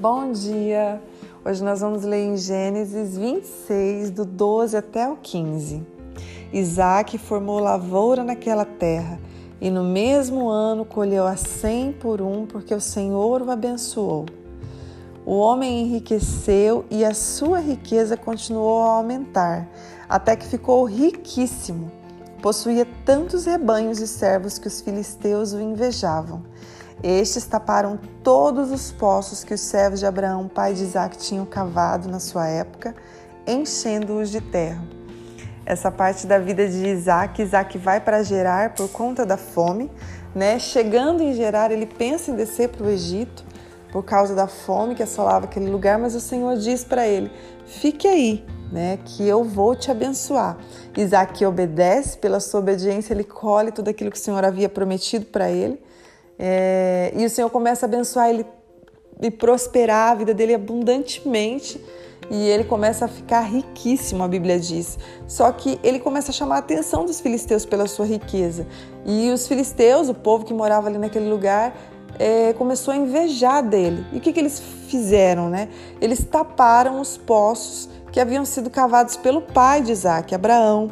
Bom dia! Hoje nós vamos ler em Gênesis 26, do 12 até o 15. Isaac formou lavoura naquela terra e no mesmo ano colheu a cem por um, porque o Senhor o abençoou. O homem enriqueceu e a sua riqueza continuou a aumentar, até que ficou riquíssimo. Possuía tantos rebanhos e servos que os filisteus o invejavam. Estes taparam todos os poços que os servos de Abraão, pai de Isaac, tinham cavado na sua época, enchendo-os de terra. Essa parte da vida de Isaac, Isaac vai para Gerar por conta da fome, né? Chegando em Gerar, ele pensa em descer para o Egito por causa da fome que assolava aquele lugar, mas o Senhor diz para ele: fique aí, né? Que eu vou te abençoar. Isaac obedece, pela sua obediência, ele colhe tudo aquilo que o Senhor havia prometido para ele. É, e o Senhor começa a abençoar ele e prosperar a vida dele abundantemente. E ele começa a ficar riquíssimo, a Bíblia diz. Só que ele começa a chamar a atenção dos filisteus pela sua riqueza. E os filisteus, o povo que morava ali naquele lugar, é, começou a invejar dele. E o que, que eles fizeram? Né? Eles taparam os poços que haviam sido cavados pelo pai de Isaac, Abraão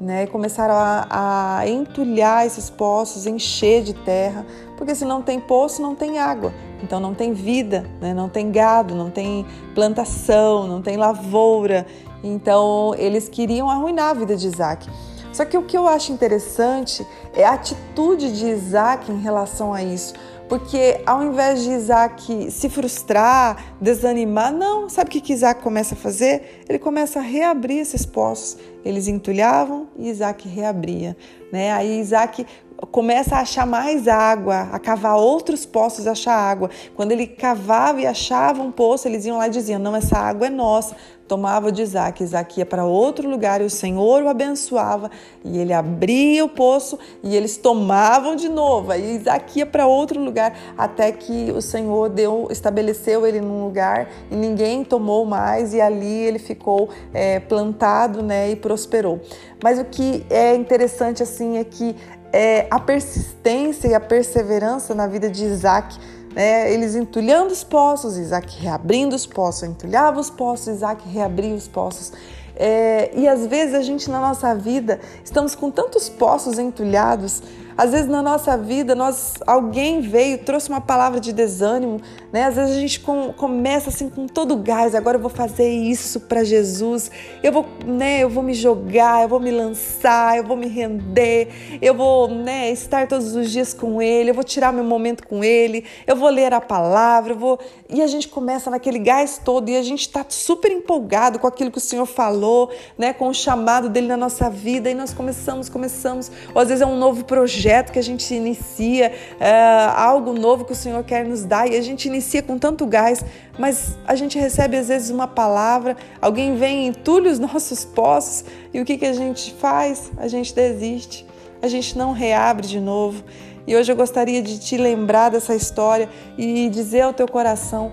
né? Começaram a, a entulhar esses poços, encher de terra, porque se não tem poço, não tem água. Então não tem vida, né? não tem gado, não tem plantação, não tem lavoura. Então eles queriam arruinar a vida de Isaac. Só que o que eu acho interessante é a atitude de Isaac em relação a isso. Porque ao invés de Isaac se frustrar, desanimar, não, sabe o que Isaac começa a fazer? Ele começa a reabrir esses poços. Eles entulhavam e Isaac reabria. Né? Aí Isaac começa a achar mais água, a cavar outros poços e achar água. Quando ele cavava e achava um poço, eles iam lá e diziam: Não, essa água é nossa tomava de Isaac. Isaac ia para outro lugar e o Senhor o abençoava e ele abria o poço e eles tomavam de novo. Aí Isaac ia para outro lugar até que o Senhor deu, estabeleceu ele num lugar e ninguém tomou mais e ali ele ficou é, plantado né, e prosperou. Mas o que é interessante assim é que é, a persistência e a perseverança na vida de Isaac né? Eles entulhando os poços, Isaac reabrindo os poços, entulhava os poços, Isaac reabria os poços. É, e às vezes a gente na nossa vida estamos com tantos poços entulhados às vezes na nossa vida, nós alguém veio, trouxe uma palavra de desânimo, né? Às vezes a gente com, começa assim com todo o gás, agora eu vou fazer isso para Jesus. Eu vou, né, eu vou me jogar, eu vou me lançar, eu vou me render, eu vou, né, estar todos os dias com ele, eu vou tirar meu momento com ele, eu vou ler a palavra, eu vou e a gente começa naquele gás todo e a gente está super empolgado com aquilo que o Senhor falou, né, com o chamado dele na nossa vida e nós começamos, começamos, ou às vezes é um novo projeto que a gente inicia, é, algo novo que o Senhor quer nos dar e a gente inicia com tanto gás, mas a gente recebe às vezes uma palavra, alguém vem e entulha os nossos poços e o que, que a gente faz? A gente desiste, a gente não reabre de novo. E hoje eu gostaria de te lembrar dessa história e dizer ao teu coração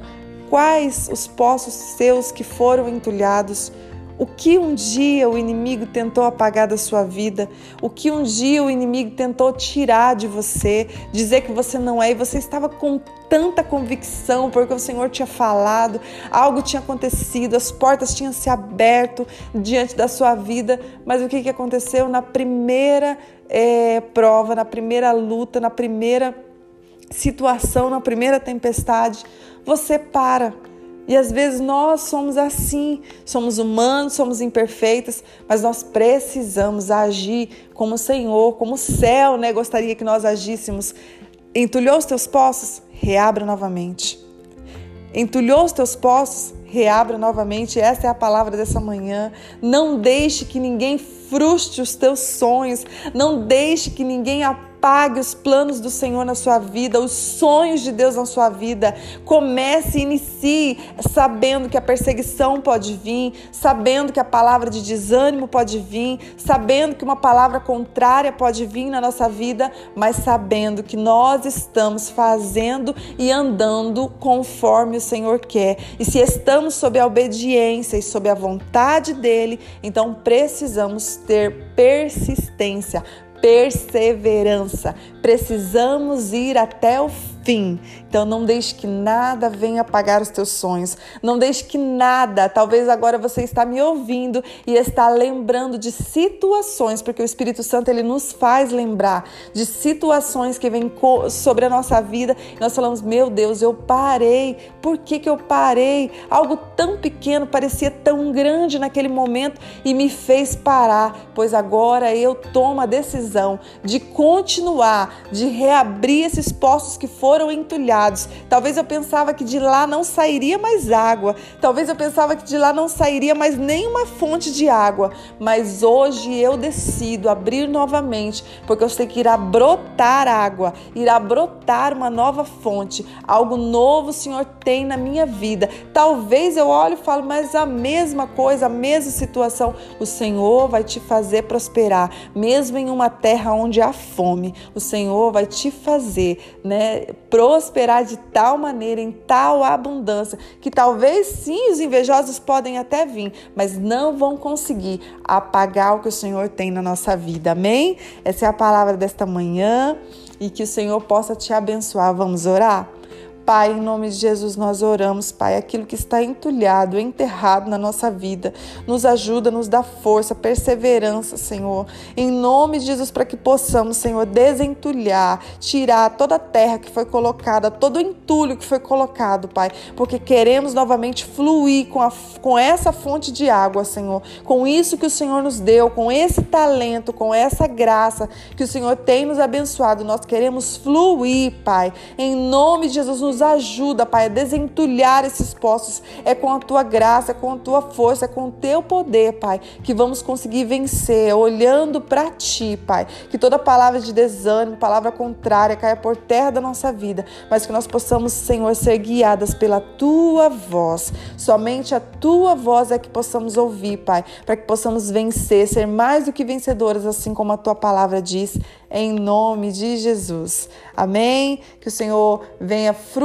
quais os poços seus que foram entulhados o que um dia o inimigo tentou apagar da sua vida, o que um dia o inimigo tentou tirar de você, dizer que você não é, e você estava com tanta convicção porque o Senhor tinha falado, algo tinha acontecido, as portas tinham se aberto diante da sua vida, mas o que, que aconteceu? Na primeira é, prova, na primeira luta, na primeira situação, na primeira tempestade, você para e às vezes nós somos assim, somos humanos, somos imperfeitas, mas nós precisamos agir como o Senhor, como o céu né, gostaria que nós agíssemos. Entulhou os teus poços? Reabra novamente. Entulhou os teus poços? Reabra novamente. Essa é a palavra dessa manhã. Não deixe que ninguém frustre os teus sonhos. Não deixe que ninguém apague os planos do Senhor na sua vida, os sonhos de Deus na sua vida. Comece e inicie sabendo que a perseguição pode vir, sabendo que a palavra de desânimo pode vir, sabendo que uma palavra contrária pode vir na nossa vida, mas sabendo que nós estamos fazendo e andando conforme o Senhor quer. E se estamos sob a obediência e sob a vontade dele, então precisamos ter persistência, perseverança. Precisamos ir até o fim. Então não deixe que nada venha apagar os teus sonhos. Não deixe que nada, talvez agora você está me ouvindo e está lembrando de situações, porque o Espírito Santo ele nos faz lembrar de situações que vêm sobre a nossa vida. Nós falamos: "Meu Deus, eu parei. Por que que eu parei? Algo tão pequeno parecia tão grande naquele momento e me fez parar, pois agora eu tomo a decisão de continuar, de reabrir esses poços que foram entulhados. Talvez eu pensava que de lá não sairia mais água. Talvez eu pensava que de lá não sairia mais nenhuma fonte de água, mas hoje eu decido abrir novamente, porque eu sei que irá brotar água, irá brotar uma nova fonte. Algo novo o Senhor tem na minha vida. Talvez eu olhe e falo, mas a mesma coisa, a mesma situação, o Senhor vai te fazer prosperar, mesmo em uma terra onde há fome. O Senhor vai te fazer, né, prosperar de tal maneira, em tal abundância, que talvez sim os invejosos podem até vir, mas não vão conseguir apagar o que o Senhor tem na nossa vida. Amém? Essa é a palavra desta manhã e que o Senhor possa te abençoar. Vamos orar? Pai, em nome de Jesus, nós oramos, Pai, aquilo que está entulhado, enterrado na nossa vida. Nos ajuda, nos dá força, perseverança, Senhor. Em nome de Jesus, para que possamos, Senhor, desentulhar, tirar toda a terra que foi colocada, todo o entulho que foi colocado, Pai, porque queremos novamente fluir com, a, com essa fonte de água, Senhor. Com isso que o Senhor nos deu, com esse talento, com essa graça que o Senhor tem nos abençoado, nós queremos fluir, Pai. Em nome de Jesus, nos nos ajuda, Pai, a desentulhar esses poços. É com a tua graça, é com a tua força, é com o teu poder, Pai, que vamos conseguir vencer, olhando para ti, Pai. Que toda palavra de desânimo, palavra contrária, caia por terra da nossa vida, mas que nós possamos, Senhor, ser guiadas pela tua voz. Somente a tua voz é que possamos ouvir, Pai, para que possamos vencer, ser mais do que vencedoras, assim como a tua palavra diz em nome de Jesus. Amém? Que o Senhor venha frutificar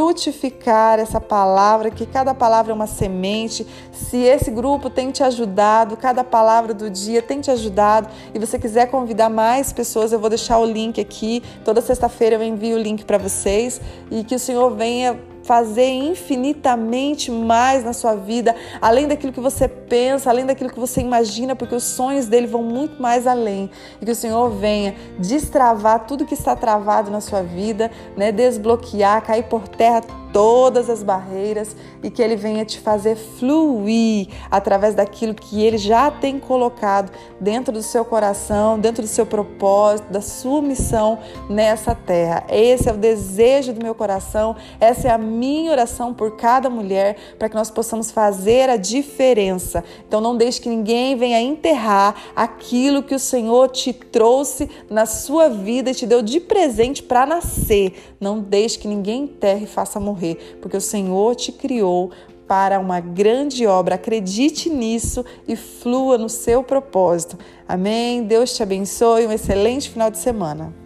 essa palavra, que cada palavra é uma semente. Se esse grupo tem te ajudado, cada palavra do dia tem te ajudado e você quiser convidar mais pessoas, eu vou deixar o link aqui. Toda sexta-feira eu envio o link para vocês e que o Senhor venha fazer infinitamente mais na sua vida, além daquilo que você pensa, além daquilo que você imagina, porque os sonhos dele vão muito mais além. E que o Senhor venha destravar tudo que está travado na sua vida, né? desbloquear, cair por terra todas as barreiras e que Ele venha te fazer fluir através daquilo que Ele já tem colocado dentro do seu coração, dentro do seu propósito, da sua missão nessa terra. Esse é o desejo do meu coração, essa é a minha oração por cada mulher, para que nós possamos fazer a diferença. Então não deixe que ninguém venha enterrar aquilo que o Senhor te trouxe na sua vida e te deu de presente para nascer. Não deixe que ninguém enterre e faça morrer morrer, porque o Senhor te criou para uma grande obra. Acredite nisso e flua no seu propósito. Amém? Deus te abençoe. Um excelente final de semana.